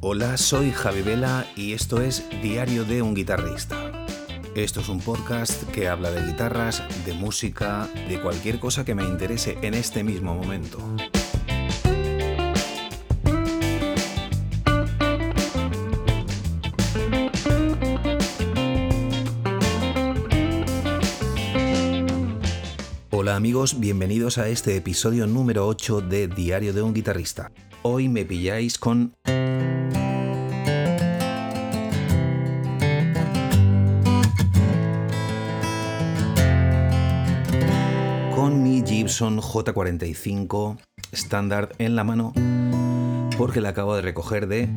Hola, soy Javi Vela y esto es Diario de un guitarrista. Esto es un podcast que habla de guitarras, de música, de cualquier cosa que me interese en este mismo momento. Hola amigos, bienvenidos a este episodio número 8 de Diario de un guitarrista. Hoy me pilláis con Gibson J45 estándar en la mano porque la acabo de recoger de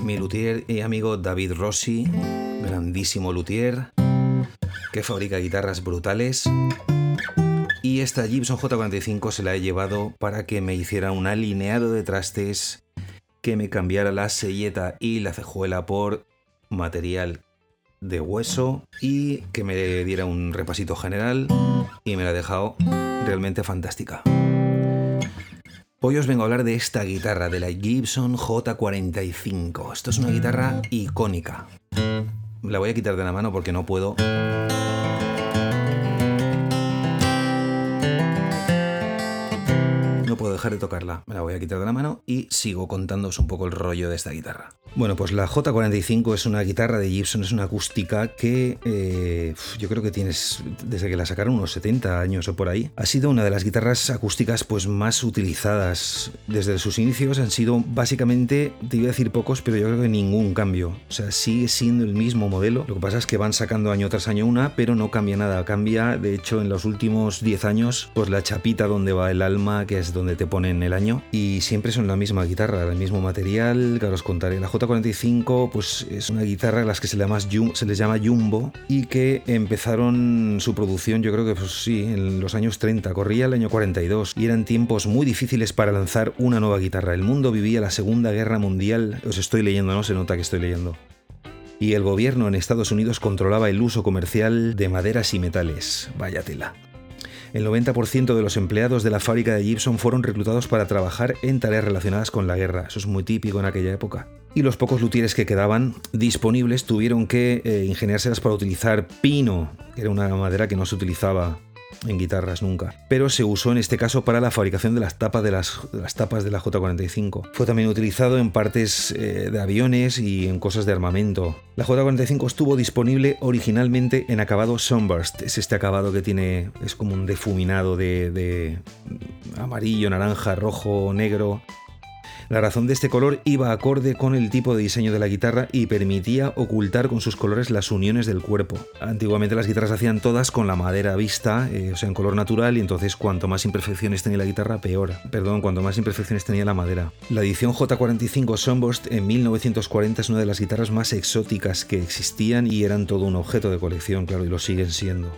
mi luthier y amigo David Rossi, grandísimo luthier que fabrica guitarras brutales. Y esta Gibson J45 se la he llevado para que me hiciera un alineado de trastes, que me cambiara la selleta y la cejuela por material de hueso y que me diera un repasito general y me la ha dejado realmente fantástica. Hoy os vengo a hablar de esta guitarra, de la Gibson J45. Esto es una guitarra icónica. La voy a quitar de la mano porque no puedo no puedo dejar de tocarla. Me la voy a quitar de la mano y sigo contándoos un poco el rollo de esta guitarra. Bueno, pues la J45 es una guitarra de Gibson, es una acústica que eh, yo creo que tienes desde que la sacaron unos 70 años o por ahí. Ha sido una de las guitarras acústicas pues más utilizadas desde sus inicios. Han sido básicamente, te iba a decir pocos, pero yo creo que ningún cambio. O sea, sigue siendo el mismo modelo. Lo que pasa es que van sacando año tras año una, pero no cambia nada. Cambia, de hecho, en los últimos 10 años, pues la chapita donde va el alma, que es donde te ponen el año. Y siempre son la misma guitarra, el mismo material, que os contaré. La J45 pues es una guitarra a las que se, le llama, se les llama Jumbo y que empezaron su producción yo creo que pues sí, en los años 30, corría el año 42 y eran tiempos muy difíciles para lanzar una nueva guitarra. El mundo vivía la Segunda Guerra Mundial, os estoy leyendo, no se nota que estoy leyendo y el gobierno en Estados Unidos controlaba el uso comercial de maderas y metales. Vaya tela. El 90% de los empleados de la fábrica de Gibson fueron reclutados para trabajar en tareas relacionadas con la guerra. Eso es muy típico en aquella época. Y los pocos luthieres que quedaban disponibles tuvieron que eh, ingeniárselas para utilizar pino, que era una madera que no se utilizaba en guitarras nunca, pero se usó en este caso para la fabricación de las tapas de las, tapas de la J45. Fue también utilizado en partes eh, de aviones y en cosas de armamento. La J45 estuvo disponible originalmente en acabado Sunburst, es este acabado que tiene, es como un defuminado de, de amarillo, naranja, rojo, negro, la razón de este color iba acorde con el tipo de diseño de la guitarra y permitía ocultar con sus colores las uniones del cuerpo. Antiguamente las guitarras hacían todas con la madera vista, eh, o sea, en color natural, y entonces cuanto más imperfecciones tenía la guitarra, peor. Perdón, cuanto más imperfecciones tenía la madera. La edición J45 Sunburst en 1940 es una de las guitarras más exóticas que existían y eran todo un objeto de colección, claro, y lo siguen siendo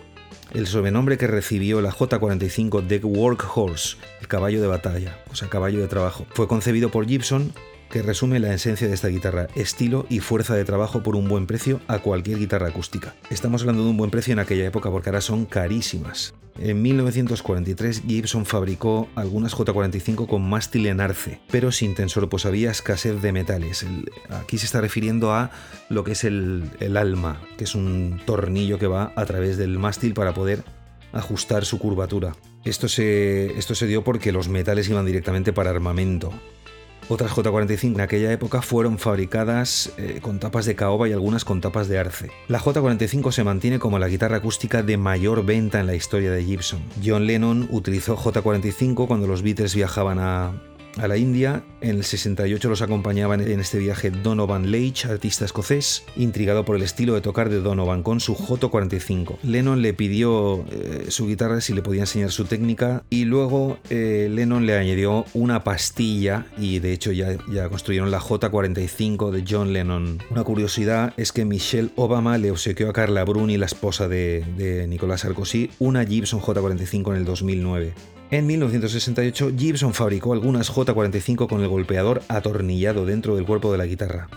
el sobrenombre que recibió la J45 de Workhorse, el caballo de batalla, o sea, caballo de trabajo. Fue concebido por Gibson que resume la esencia de esta guitarra, estilo y fuerza de trabajo por un buen precio a cualquier guitarra acústica. Estamos hablando de un buen precio en aquella época porque ahora son carísimas. En 1943 Gibson fabricó algunas J45 con mástil en arce, pero sin tensor, pues había escasez de metales. aquí se está refiriendo a lo que es el, el alma, que es un tornillo que va a través del mástil para poder ajustar su curvatura. Esto se, esto se dio porque los metales iban directamente para armamento. Otras J45 en aquella época fueron fabricadas eh, con tapas de caoba y algunas con tapas de arce. La J45 se mantiene como la guitarra acústica de mayor venta en la historia de Gibson. John Lennon utilizó J45 cuando los Beatles viajaban a, a la India. En el 68 los acompañaban en este viaje Donovan Leitch, artista escocés, intrigado por el estilo de tocar de Donovan con su J45. Lennon le pidió eh, su guitarra si le podía enseñar su técnica y luego eh, Lennon le añadió una pastilla y de hecho ya, ya construyeron la J45 de John Lennon. Una curiosidad es que Michelle Obama le obsequió a Carla Bruni, la esposa de, de Nicolás Sarkozy, una Gibson J45 en el 2009. En 1968, Gibson fabricó algunas J45 con el golpeador atornillado dentro del cuerpo de la guitarra.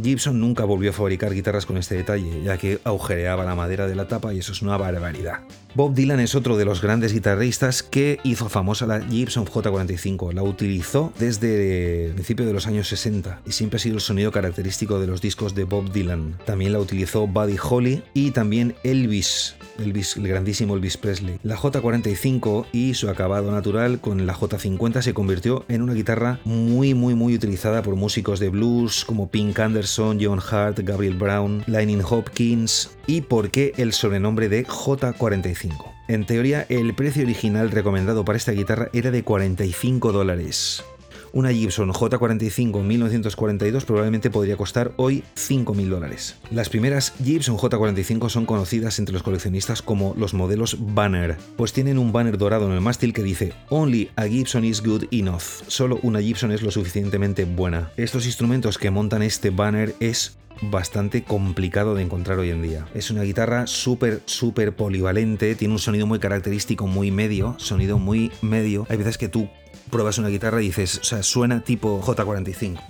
Gibson nunca volvió a fabricar guitarras con este detalle, ya que agujereaba la madera de la tapa y eso es una barbaridad. Bob Dylan es otro de los grandes guitarristas que hizo famosa la Gibson J45. La utilizó desde el principio de los años 60 y siempre ha sido el sonido característico de los discos de Bob Dylan. También la utilizó Buddy Holly y también Elvis, El grandísimo Elvis Presley. La J45 y su acabado natural con la J50 se convirtió en una guitarra muy muy muy utilizada por músicos de blues como Pink Anderson, John Hart, Gabriel Brown, Lightning Hopkins y por qué el sobrenombre de J45. En teoría, el precio original recomendado para esta guitarra era de 45 dólares. Una Gibson J45 1942 probablemente podría costar hoy 5.000 dólares. Las primeras Gibson J45 son conocidas entre los coleccionistas como los modelos Banner, pues tienen un banner dorado en el mástil que dice Only a Gibson is good enough. Solo una Gibson es lo suficientemente buena. Estos instrumentos que montan este banner es bastante complicado de encontrar hoy en día. Es una guitarra súper, súper polivalente, tiene un sonido muy característico, muy medio, sonido muy medio. Hay veces que tú pruebas una guitarra y dices, o sea, suena tipo J45.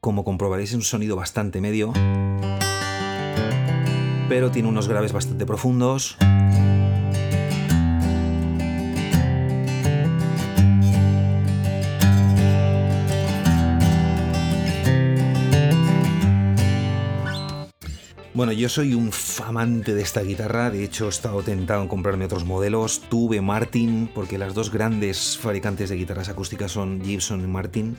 Como comprobaréis, es un sonido bastante medio, pero tiene unos graves bastante profundos. Bueno, yo soy un famante de esta guitarra, de hecho he estado tentado en comprarme otros modelos. Tuve Martin, porque las dos grandes fabricantes de guitarras acústicas son Gibson y Martin.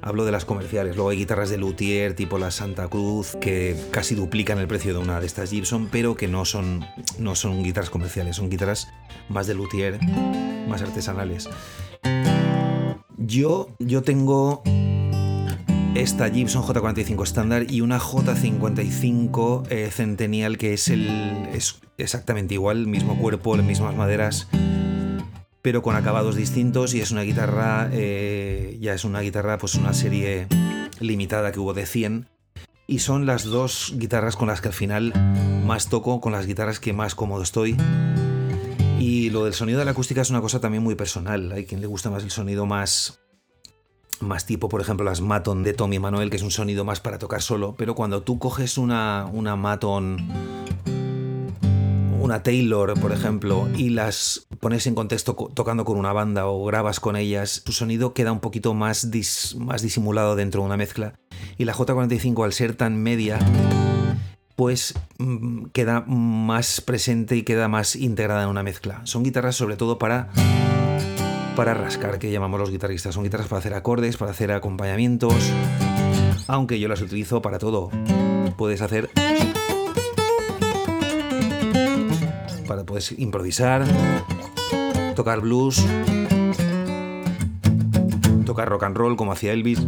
Hablo de las comerciales, luego hay guitarras de luthier tipo la Santa Cruz que casi duplican el precio de una de estas Gibson, pero que no son, no son guitarras comerciales, son guitarras más de luthier, más artesanales. Yo, yo tengo esta Gibson J45 estándar y una J55 eh, Centennial que es, el, es exactamente igual, mismo cuerpo, las mismas maderas, pero con acabados distintos y es una guitarra, eh, ya es una guitarra, pues una serie limitada que hubo de 100 y son las dos guitarras con las que al final más toco, con las guitarras que más cómodo estoy. Y lo del sonido de la acústica es una cosa también muy personal. Hay quien le gusta más el sonido más más tipo, por ejemplo, las Maton de Tommy Manuel, que es un sonido más para tocar solo, pero cuando tú coges una, una Maton, una Taylor, por ejemplo, y las pones en contexto tocando con una banda o grabas con ellas, tu sonido queda un poquito más, más disimulado dentro de una mezcla. Y la J45, al ser tan media, pues mm, queda más presente y queda más integrada en una mezcla. Son guitarras sobre todo para para rascar, que llamamos los guitarristas. Son guitarras para hacer acordes, para hacer acompañamientos, aunque yo las utilizo para todo. Puedes hacer... Para puedes improvisar, tocar blues, tocar rock and roll como hacía Elvis.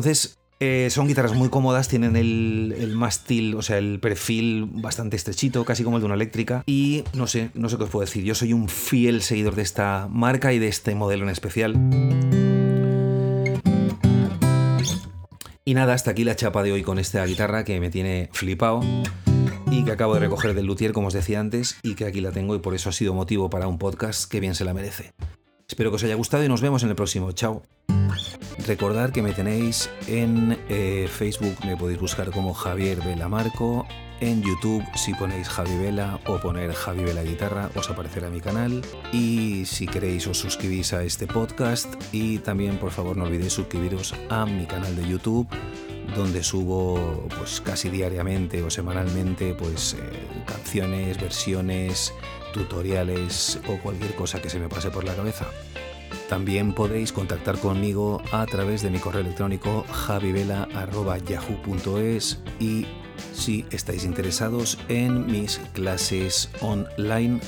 Entonces, eh, son guitarras muy cómodas, tienen el, mástil, o sea, el perfil bastante estrechito, casi como el de una eléctrica. Y no sé, no sé qué os puedo decir. Yo soy un fiel seguidor de esta marca y de este modelo en especial. Y nada, hasta aquí la chapa de hoy con esta guitarra que me tiene flipado y que acabo de recoger del luthier, como os decía antes, y que aquí la tengo y por eso ha sido motivo para un podcast que bien se la merece. Espero que os haya gustado y nos vemos en el próximo. Chao. Recordad que me tenéis en eh, Facebook, me podéis buscar como Javier Vela Marco. En YouTube, si ponéis Javi Vela o poner Javi Vela Guitarra, os aparecerá mi canal. Y si queréis, os suscribís a este podcast. Y también, por favor, no olvidéis suscribiros a mi canal de YouTube, donde subo pues casi diariamente o semanalmente pues eh, canciones, versiones, tutoriales o cualquier cosa que se me pase por la cabeza. También podéis contactar conmigo a través de mi correo electrónico javivela.yahoo.es y si estáis interesados en mis clases online,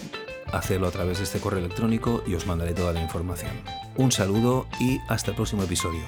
hacedlo a través de este correo electrónico y os mandaré toda la información. Un saludo y hasta el próximo episodio.